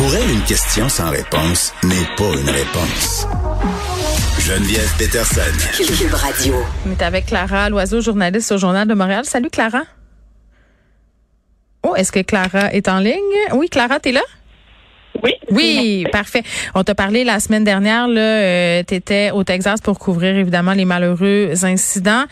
Pour elle, une question sans réponse n'est pas une réponse. Geneviève Peterson. Cube Radio. On est avec Clara Loiseau, journaliste au Journal de Montréal. Salut Clara. Oh, est-ce que Clara est en ligne? Oui, Clara, t'es là? Oui. Oui, parfait. On t'a parlé la semaine dernière, là, euh, tu étais au Texas pour couvrir évidemment les malheureux incidents.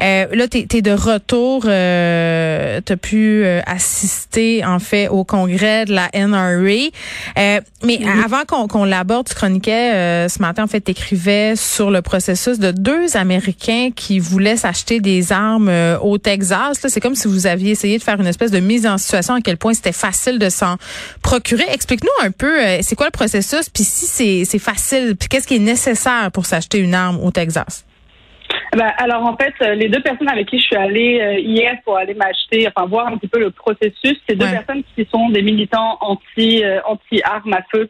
Euh, là, tu es, de retour, euh, tu as pu euh, assister en fait au congrès de la NRA. Euh, mais avant qu'on qu'on l'aborde, tu chroniquais ce matin, en fait, tu écrivais sur le processus de deux Américains qui voulaient s'acheter des armes au Texas. C'est comme si vous aviez essayé de faire une espèce de mise en situation à quel point c'était facile de s'en procurer. Explique-nous un peu, euh, c'est quoi le processus, puis si c'est facile, puis qu'est-ce qui est nécessaire pour s'acheter une arme au Texas? Ben, alors en fait, euh, les deux personnes avec qui je suis allée euh, hier pour aller m'acheter, enfin voir un petit peu le processus, c'est deux personnes qui sont des militants anti anti armes à feu.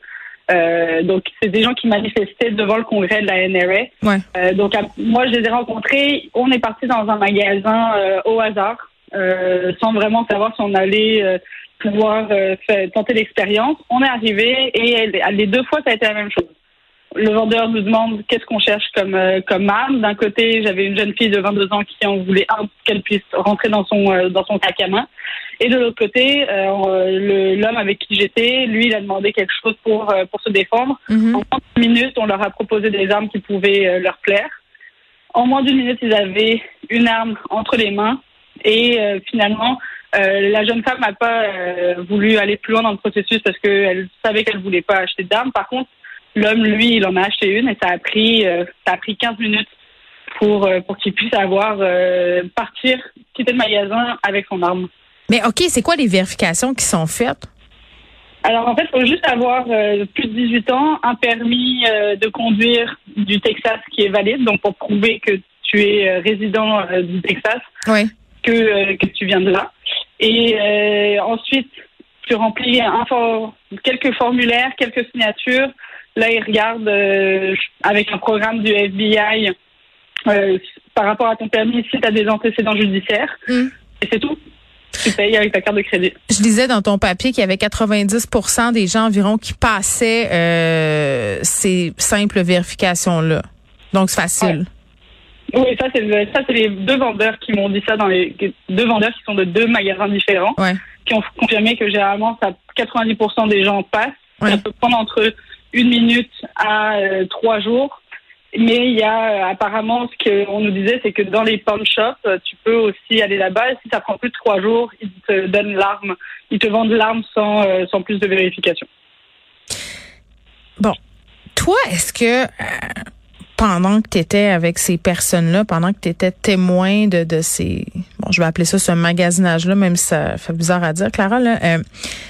donc c'est des gens qui manifestaient devant le congrès de la NRA. donc moi je les ai rencontrés. On est parti dans un magasin au hasard, sans vraiment savoir si on allait pouvoir euh, tenter l'expérience. On est arrivé et les deux fois, ça a été la même chose. Le vendeur nous demande qu'est-ce qu'on cherche comme euh, comme arme. D'un côté, j'avais une jeune fille de 22 ans qui en voulait un qu'elle puisse rentrer dans son euh, dans son sac à main. Et de l'autre côté, l'homme avec qui j'étais, lui, il a demandé quelque chose pour pour se défendre. Mm-hmm. En 30 minutes, on leur a proposé des armes qui pouvaient leur plaire. En moins d'une minute, ils avaient une arme entre les mains. Et finalement, euh, la jeune femme n'a pas euh, voulu aller plus loin dans le processus parce qu'elle savait qu'elle voulait pas acheter d'armes. Par contre, l'homme, lui, il en a acheté une et ça a pris, euh, ça a pris 15 minutes pour, pour qu'il puisse avoir, partir, quitter le magasin avec son arme. Mais OK, c'est quoi les vérifications qui sont faites? Alors en fait, il faut juste avoir plus de 18 ans, un permis de conduire du Texas qui est valide, donc pour prouver que tu es résident du Texas, oui. que, que tu viens de là. Et euh, ensuite, tu remplis un quelques formulaires, quelques signatures. Là, ils regardent euh, avec un programme du FBI euh, par rapport à ton permis si tu as des antécédents judiciaires. Mm. Et c'est tout. Tu payes avec ta carte de crédit. Je disais dans ton papier qu'il y avait 90% des gens environ qui passaient euh, ces simples vérifications-là. Donc, c'est facile. Oui, ça c'est ça c'est les deux vendeurs qui m'ont dit ça dans les deux vendeurs qui sont de deux magasins différents, qui ont confirmé que généralement ça 90% des gens passent. Ça peut prendre entre une minute à euh, trois jours. Mais il y a euh, apparemment ce qu'on nous disait, c'est que dans les pawn shops, euh, tu peux aussi aller là-bas. Si ça prend plus de trois jours, ils te donnent l'arme, ils te vendent l'arme sans sans plus de vérification. Bon, toi, est-ce que pendant que tu étais avec ces personnes-là, pendant que tu étais témoin de, de ces, bon, je vais appeler ça ce magasinage-là, même si ça fait bizarre à dire, Clara, là, euh,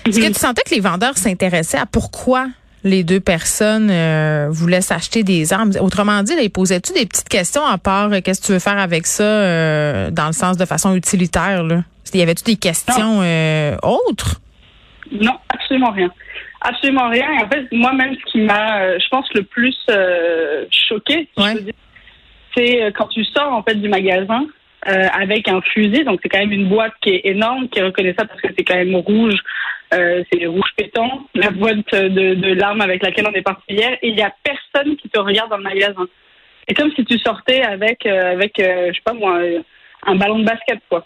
est-ce que tu sentais que les vendeurs s'intéressaient à pourquoi les deux personnes euh, voulaient s'acheter des armes? Autrement dit, ils posaient-tu des petites questions à part euh, qu'est-ce que tu veux faire avec ça dans le sens de façon utilitaire? Là? Y avait-tu des questions autres? Non, absolument rien. Absolument rien. Et en fait, moi-même, ce qui m'a, euh, je pense, le plus euh, choqué, c'est euh, quand tu sors en fait du magasin avec un fusil. Donc c'est quand même une boîte qui est énorme, qui est reconnaissable parce que c'est quand même rouge, c'est rouge pétant, la boîte de, de l'arme avec laquelle on est parti hier. Et il y a personne qui te regarde dans le magasin. C'est comme si tu sortais avec, avec, je sais pas moi, un ballon de basket quoi.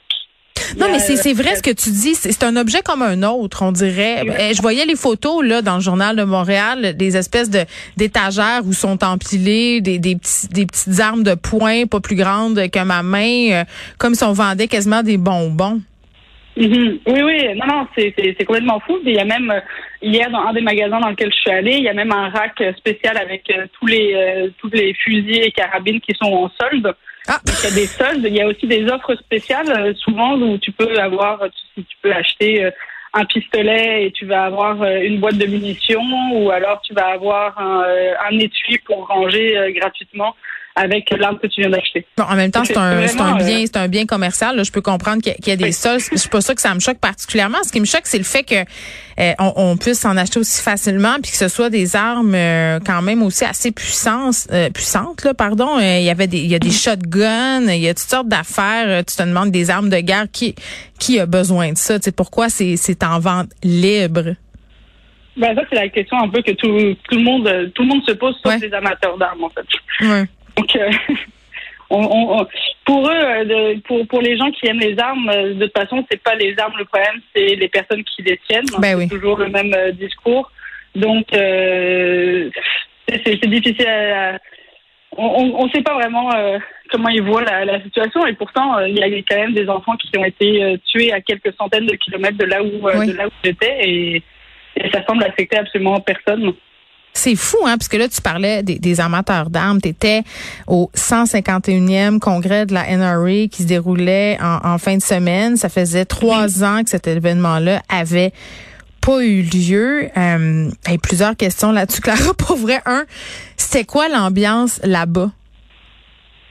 Non, mais c'est vrai ce que tu dis. C'est un objet comme un autre, on dirait. Eh, je voyais les photos là dans le journal de Montréal, des espèces de d'étagères où sont empilées des, des, petits, des petites armes de poing pas plus grandes que ma main, euh, comme si on vendait quasiment des bonbons. Mm-hmm. Oui, oui, non, non, c'est complètement fou. Il y a même, euh, hier, dans un des magasins dans lequel je suis allée, il y a même un rack spécial avec euh, tous les tous les fusils et carabines qui sont en solde. Ah. il y a des soldes. Il y a aussi des offres spéciales, euh, souvent, où tu peux avoir, tu, tu peux acheter euh, un pistolet et tu vas avoir euh, une boîte de munitions, ou alors tu vas avoir un, un étui pour ranger gratuitement avec l'arme que tu viens d'acheter. Bon, en même temps, c'est un, un, bien, c'est un bien commercial. Je peux comprendre qu'il y, a des sols. Je suis pas sûre que ça me choque particulièrement. Ce qui me choque, c'est le fait que euh, on, puisse s'en acheter aussi facilement, puis que ce soit des armes euh, quand même aussi assez puissantes, euh, puissantes là, pardon. Il y avait des, il y a des shotguns, il y a toutes sortes d'affaires. Tu te demandes des armes de guerre qui, qui a besoin de ça? Tu sais pourquoi c'est, c'est en vente libre? Ben ça c'est la question un peu que tout, tout le monde tout le monde se pose sauf les amateurs d'armes en fait. Ouais. Donc euh, on, on, pour eux, euh, pour pour les gens qui aiment les armes, euh, de toute façon c'est pas les armes le problème, c'est les personnes qui les tiennent. Ben c'est toujours le même discours. Donc euh, c'est difficile à, on ne sait pas vraiment comment ils voient la, la situation et pourtant il y a quand même des enfants qui ont été tués à quelques centaines de kilomètres de là où de là où j'étais et et ça semble affecter absolument personne. C'est fou, hein, parce que là, tu parlais des, amateurs d'armes. Tu étais au 151e congrès de la NRA qui se déroulait en, fin de semaine. Ça faisait trois ans que cet événement-là avait pas eu lieu. Euh, et plusieurs questions là-dessus, Clara. Pour vrai, un, c'était quoi l'ambiance là-bas?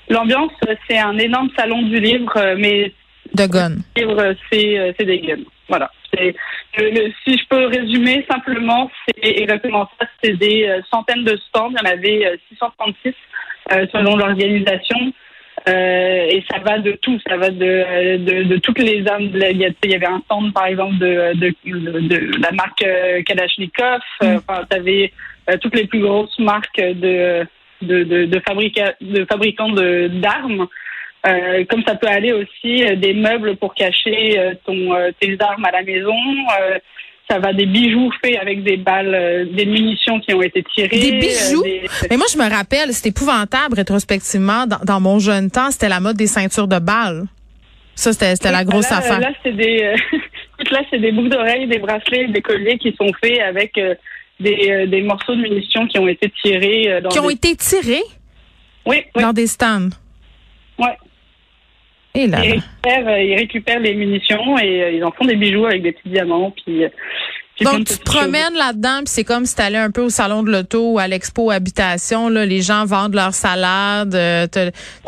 L'ambiance, c'est un énorme salon du livre, euh, mais... De guns. livre, c'est euh, des guns. Voilà. Le, si je peux résumer simplement, c'est exactement ça. C'est des euh, centaines de stands. Il y en avait 636 euh, euh, selon l'organisation. et ça va de tout, ça va de, de, de toutes les armes. Il y avait un stand, par exemple, de, de, de, la marque Kalachnikov. Mm. Enfin, tu avais toutes les plus grosses marques de, de, de, de, de fabricants d'armes. Euh, comme ça peut aller aussi euh, des meubles pour cacher euh, ton, tes armes à la maison. ça va des bijoux faits avec des balles, des munitions qui ont été tirées. Des bijoux? Mais moi, je me rappelle, c'était épouvantable rétrospectivement. Dans, mon jeune temps, c'était la mode des ceintures de balles. Ça, c'était la grosse affaire. Là, c'est des, là, c'est des boucles d'oreilles, des bracelets, des colliers qui sont faits avec des, des morceaux de munitions qui ont été tirés. Dans qui ont été tirés? Oui, oui. Dans des stands? Oui. Et là, ils, récupèrent, euh, ils, récupèrent, les munitions et euh, ils en font des bijoux avec des petits diamants. Puis, euh, donc, tu te promènes là-dedans, puis c'est comme si tu allais un peu au salon de l'auto ou à l'expo habitation. Là, les gens vendent leurs salades, euh, tu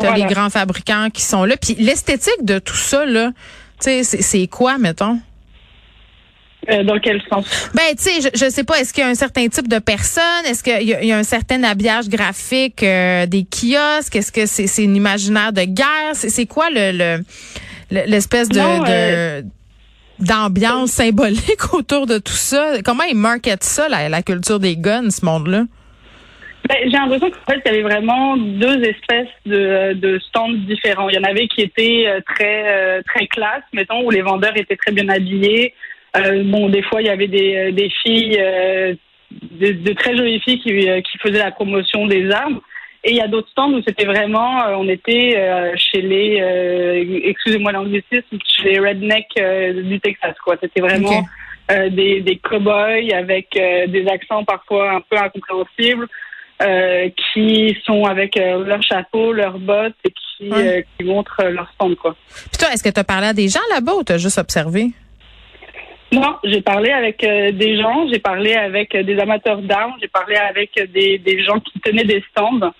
as, les grands fabricants qui sont là. Puis l'esthétique de tout ça, là, c'est quoi, mettons? Euh, dans quel sens? Ben, tu sais, je, je sais pas, est-ce qu'il y a un certain type de personne? Est-ce qu'il y, a un certain habillage graphique euh, des kiosques? Est-ce que c'est c'est un imaginaire de guerre? C'est quoi le l'espèce de, euh, d'ambiance symbolique autour de tout ça? Comment ils marketent ça, la, la culture des guns, ce monde-là? Ben, j'ai l'impression qu'en fait, il y avait vraiment deux espèces de, de stands différents. Il y en avait qui étaient très très classe, mettons, où les vendeurs étaient très bien habillés, bon, des fois, il y avait des, euh, des filles, euh, de, très jolies filles qui, qui faisaient la promotion des armes. Et il y a d'autres stands où c'était vraiment, on était chez les, excusez-moi l'anglicisme, chez les rednecks du Texas, quoi. C'était vraiment des, des cow-boys avec des accents parfois un peu incompréhensibles. qui sont avec leur chapeau, leurs bottes et qui, qui montrent leur stand. Quoi. Puis toi, est-ce que tu as parlé à des gens là-bas ou tu as juste observé? Non, j'ai parlé avec euh, des gens, j'ai parlé avec euh, des amateurs d'armes, j'ai parlé avec des, des, gens qui tenaient des stands.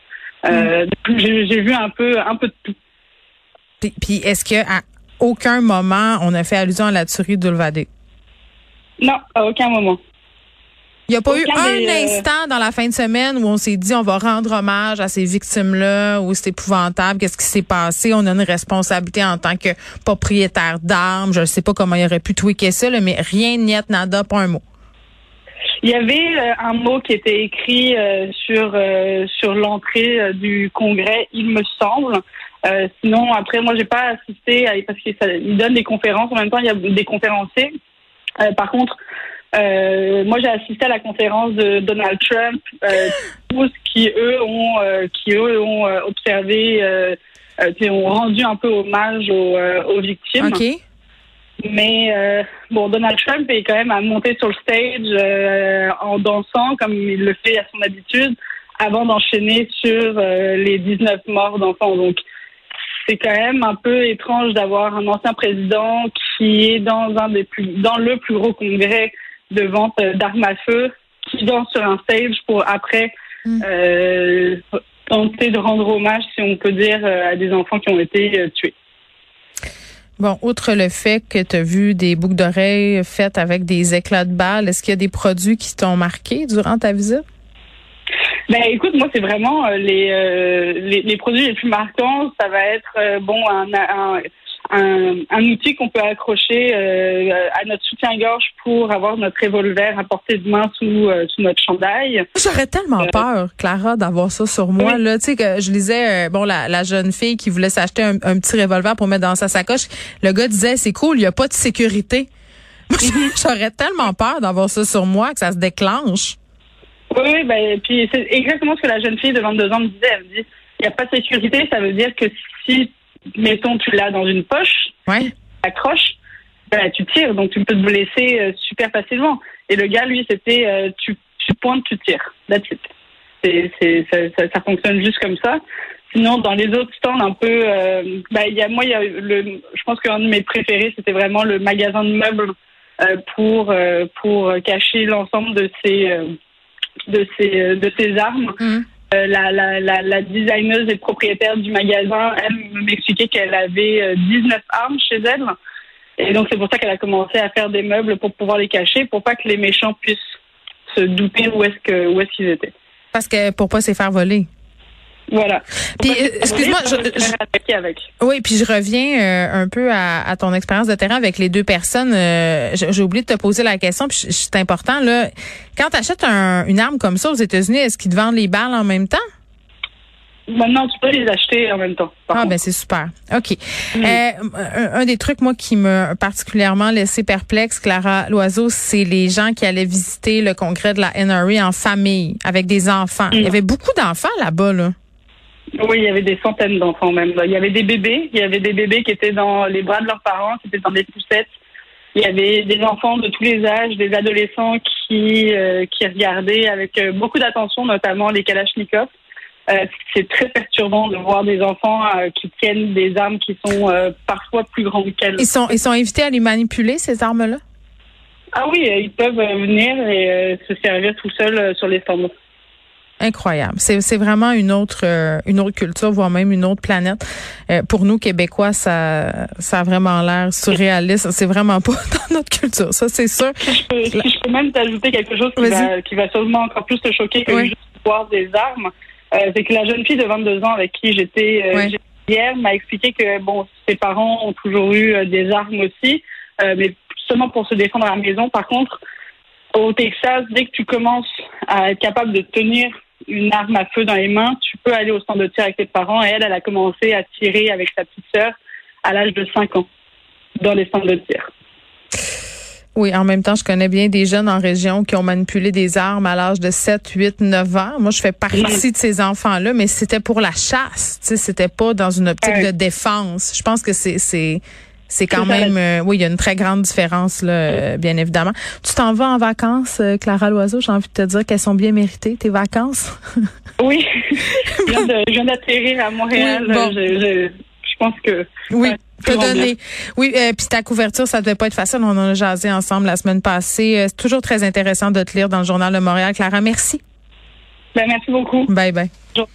Euh, mm. J'ai vu un peu, un peu de tout. Puis, est-ce qu'à aucun moment on a fait allusion à la tuerie d'Ulvadé? Non, à aucun moment. Il n'y a pas eu un instant dans la fin de semaine où on s'est dit on va rendre hommage à ces victimes-là, où c'est épouvantable, qu'est-ce qui s'est passé, on a une responsabilité en tant que propriétaire d'armes, je ne sais pas comment il aurait pu tweaker ça, mais rien, niet, nada, pas un mot. Il y avait euh, un mot qui était écrit euh, sur euh, sur l'entrée du congrès, il me semble. sinon, après, moi, j'ai pas assisté à, parce qu'il donne des conférences. En même temps, il y a des conférenciers. par contre, euh, moi, j'ai assisté à la conférence de Donald Trump, euh, tous qui eux ont, euh, qui eux ont observé, qui ont rendu un peu hommage aux, aux victimes. Okay. Mais bon, Donald Trump est quand même à monter sur le stage en dansant comme il le fait à son habitude, avant d'enchaîner sur les 19 morts d'enfants. Donc c'est quand même un peu étrange d'avoir un ancien président qui est dans un des plus, dans le plus gros congrès de vente d'armes à feu qui vont sur un stage pour après mm. euh, tenter de rendre hommage, si on peut dire, euh, à des enfants qui ont été euh, tués. Bon, outre le fait que tu as vu des boucles d'oreilles faites avec des éclats de balles, est-ce qu'il y a des produits qui t'ont marqué durant ta visite? Ben écoute, moi c'est vraiment les, les, produits les plus marquants. Ça va être bon un, un, un outil qu'on peut accrocher euh, à notre soutien-gorge pour avoir notre revolver à portée de main sous, euh, sous notre chandail. J'aurais tellement Euh, peur, Clara, d'avoir ça sur moi. Oui. Là, tu sais que je lisais, bon, la, la jeune fille qui voulait s'acheter un, un petit revolver pour mettre dans sa sacoche. Le gars disait, c'est cool, il y a pas de sécurité. Moi, J'aurais tellement peur d'avoir ça sur moi que ça se déclenche. Oui, oui, ben, puis c'est exactement ce que la jeune fille de 22 ans me disait. Elle me dit, il n'y a pas de sécurité, ça veut dire que si, mettons, tu l'as dans une poche, Ouais. accroche, ben, tu tires, donc tu peux te blesser euh, super facilement. Et le gars, lui, c'était euh, tu, tu pointes, tu tires. That's it. Ça, ça, ça fonctionne juste comme ça. Sinon, dans les autres stands, un peu, euh, il y a, moi, y a le, je pense qu'un de mes préférés, c'était vraiment le magasin de meubles euh, pour pour cacher l'ensemble de ces euh, de ces euh, de armes. Mhm. La, la, la, designeuse et propriétaire du magasin, elle m'expliquait qu'elle avait euh, 19 armes chez elle. Et donc, c'est pour ça qu'elle a commencé à faire des meubles pour pouvoir les cacher, pour pas que les méchants puissent se douter où est-ce est-ce qu'ils étaient. Parce que pour pas se faire voler. Voilà. Puis, euh, excuse-moi, je- attaquer avec. Oui, puis je reviens euh, un peu à, à ton expérience de terrain avec les deux personnes. Euh, j'ai oublié de te poser la question, puis c'est important là. Quand tu achètes une arme comme ça aux États-Unis, est-ce qu'ils te vendent les balles en même temps? Maintenant, tu peux les acheter en même temps. Ah contre. ben c'est super. OK. Euh, un, un des trucs moi qui m'a particulièrement laissé perplexe Clara Loiseau, c'est les gens qui allaient visiter le congrès de la NRA en famille avec des enfants. Il y Mm. avait beaucoup d'enfants là-bas là. Oui, il y avait des centaines d'enfants même. Il y avait des bébés, il y avait des bébés qui étaient dans les bras de leurs parents, qui étaient dans des poussettes. Il y avait des enfants de tous les âges, des adolescents qui euh, qui regardaient avec euh, beaucoup d'attention, notamment les Kalachnikovs. Euh, c'est très perturbant de voir des enfants euh, qui tiennent des armes qui sont parfois plus grandes qu'elles. Ils sont ils sont invités à les manipuler ces armes là. Ah oui, ils peuvent venir et se servir tout seuls sur les stands. Incroyable. C'est c'est vraiment une autre euh, une autre culture, voire même une autre planète. Euh, pour nous Québécois, ça ça a vraiment l'air surréaliste. C'est vraiment pas dans notre culture, ça c'est sûr. Si je peux, si je peux même t'ajouter quelque chose qui va, qui va sûrement encore plus te choquer que Oui. juste voir des armes, euh, c'est que la jeune fille de 22 ans avec qui j'étais euh, j'étais hier m'a expliqué que bon, ses parents ont toujours eu euh, des armes aussi, euh, mais seulement pour se défendre à la maison. Par contre, au Texas, dès que tu commences à être capable de tenir une arme à feu dans les mains, tu peux aller au stand de tir avec tes parents. Et elle, elle a commencé à tirer avec sa petite sœur à l'âge de 5 ans dans les stands de tir. Oui, en même temps, je connais bien des jeunes en région qui ont manipulé des armes à l'âge de 7, 8, 9 ans. Moi, je fais partie de ces enfants-là, mais c'était pour la chasse, tu sais, c'était pas dans une optique Ouais. de défense. Je pense que c'est c'est quand même euh, oui, il y a une très grande différence là, euh, bien évidemment. Tu t'en vas en vacances euh, Clara Loiseau, j'ai envie de te dire qu'elles sont bien méritées tes vacances. Oui, je viens de- je viens d'atterrir à Montréal. Oui, bon. je, je, je pense que Oui, Ouais, te donner. Oui, euh, puis ta couverture, ça devait pas être facile. On en a jasé ensemble la semaine passée. C'est toujours très intéressant de te lire dans le journal de Montréal. Clara, merci. ben, merci beaucoup. Bye bye. Bonjour.